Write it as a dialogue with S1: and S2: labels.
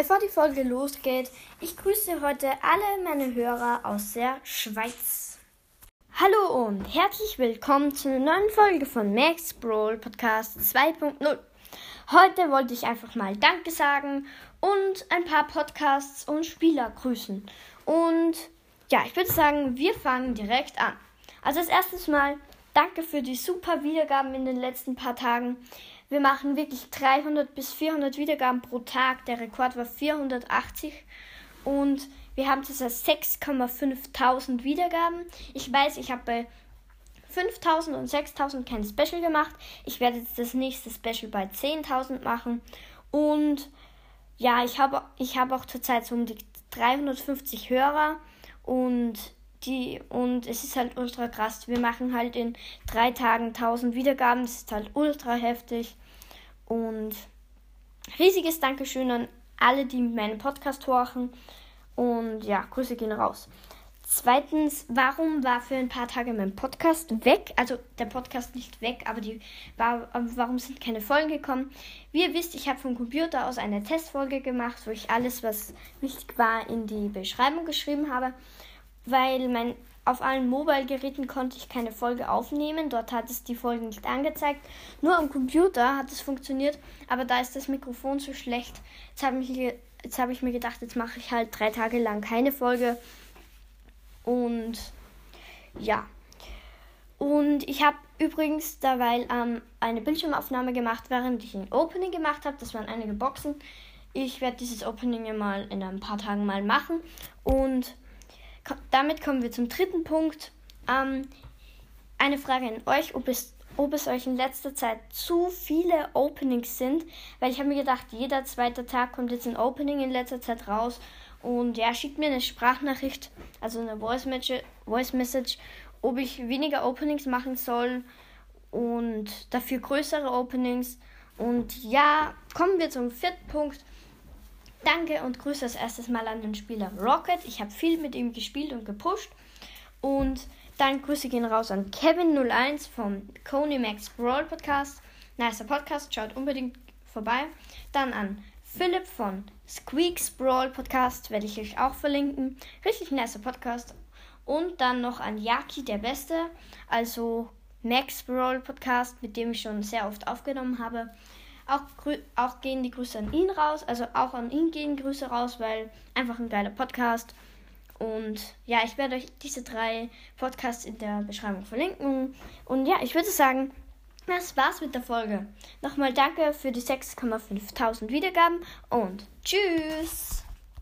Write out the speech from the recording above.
S1: Bevor die Folge losgeht, ich grüße heute alle meine Hörer aus der Schweiz. Hallo und herzlich willkommen zu einer neuen Folge von Max Brawl Podcast 2.0. Heute wollte ich einfach mal Danke sagen und ein paar Podcasts und Spieler grüßen. Und ja, ich würde sagen, wir fangen direkt an. Also als erstes mal danke für die super Wiedergaben in den letzten paar Tagen. Wir machen wirklich 300 bis 400 Wiedergaben pro Tag. Der Rekord war 480 und wir haben zurzeit 6,500 Wiedergaben. Ich weiß, ich habe bei 5000 und 6000 kein Special gemacht. Ich werde jetzt das nächste Special bei 10.000 machen. Und ja, ich habe ich hab auch zurzeit so um die 350 Hörer. Und, die, und es ist halt ultra krass. Wir machen halt in drei Tagen 1000 Wiedergaben. Das ist halt ultra heftig. Und riesiges Dankeschön an alle, die meinen Podcast horchen. Und ja, Grüße gehen raus. Zweitens, warum war für ein paar Tage mein Podcast weg? Also der Podcast nicht weg, aber die war, warum sind keine Folgen gekommen? Wie ihr wisst, ich habe vom Computer aus eine Testfolge gemacht, wo ich alles, was wichtig war, in die Beschreibung geschrieben habe, weil mein auf allen Mobile-Geräten konnte ich keine Folge aufnehmen. Dort hat es die Folge nicht angezeigt. Nur am Computer hat es funktioniert, aber da ist das Mikrofon so schlecht. Jetzt habe ich habe ich mir gedacht, jetzt mache ich halt drei Tage lang keine Folge. Und ja. Und ich habe übrigens dabei ähm, eine Bildschirmaufnahme gemacht, während ich ein Opening gemacht habe. Das waren einige Boxen. Ich werde dieses Opening mal in ein paar Tagen mal machen. Und damit kommen wir zum dritten Punkt. Ähm, eine Frage an euch, ob es ob es euch in letzter Zeit zu viele Openings sind, weil ich habe mir gedacht, jeder zweite Tag kommt jetzt ein Opening in letzter Zeit raus und ja, schickt mir eine Sprachnachricht, also eine Voice Message, Voice Message ob ich weniger Openings machen soll und dafür größere Openings. Und ja, kommen wir zum vierten Punkt. Danke und Grüße das erstes Mal an den Spieler Rocket. Ich habe viel mit ihm gespielt und gepusht. Und dann Grüße gehen raus an Kevin01 vom Coney Max Brawl Podcast. Nicer Podcast, schaut unbedingt vorbei. Dann an Philipp von Squeaks Brawl Podcast, werde ich euch auch verlinken. Richtig nicer Podcast. Und dann noch an Yaki, der Beste, also Max Brawl Podcast, mit dem ich schon sehr oft aufgenommen habe. Auch, auch gehen die Grüße an ihn raus, also auch an ihn gehen Grüße raus, weil einfach ein geiler Podcast. Und ja, ich werde euch diese drei Podcasts in der Beschreibung verlinken. Und ja, ich würde sagen, das war's mit der Folge. Nochmal danke für die 6,5 Wiedergaben und tschüss!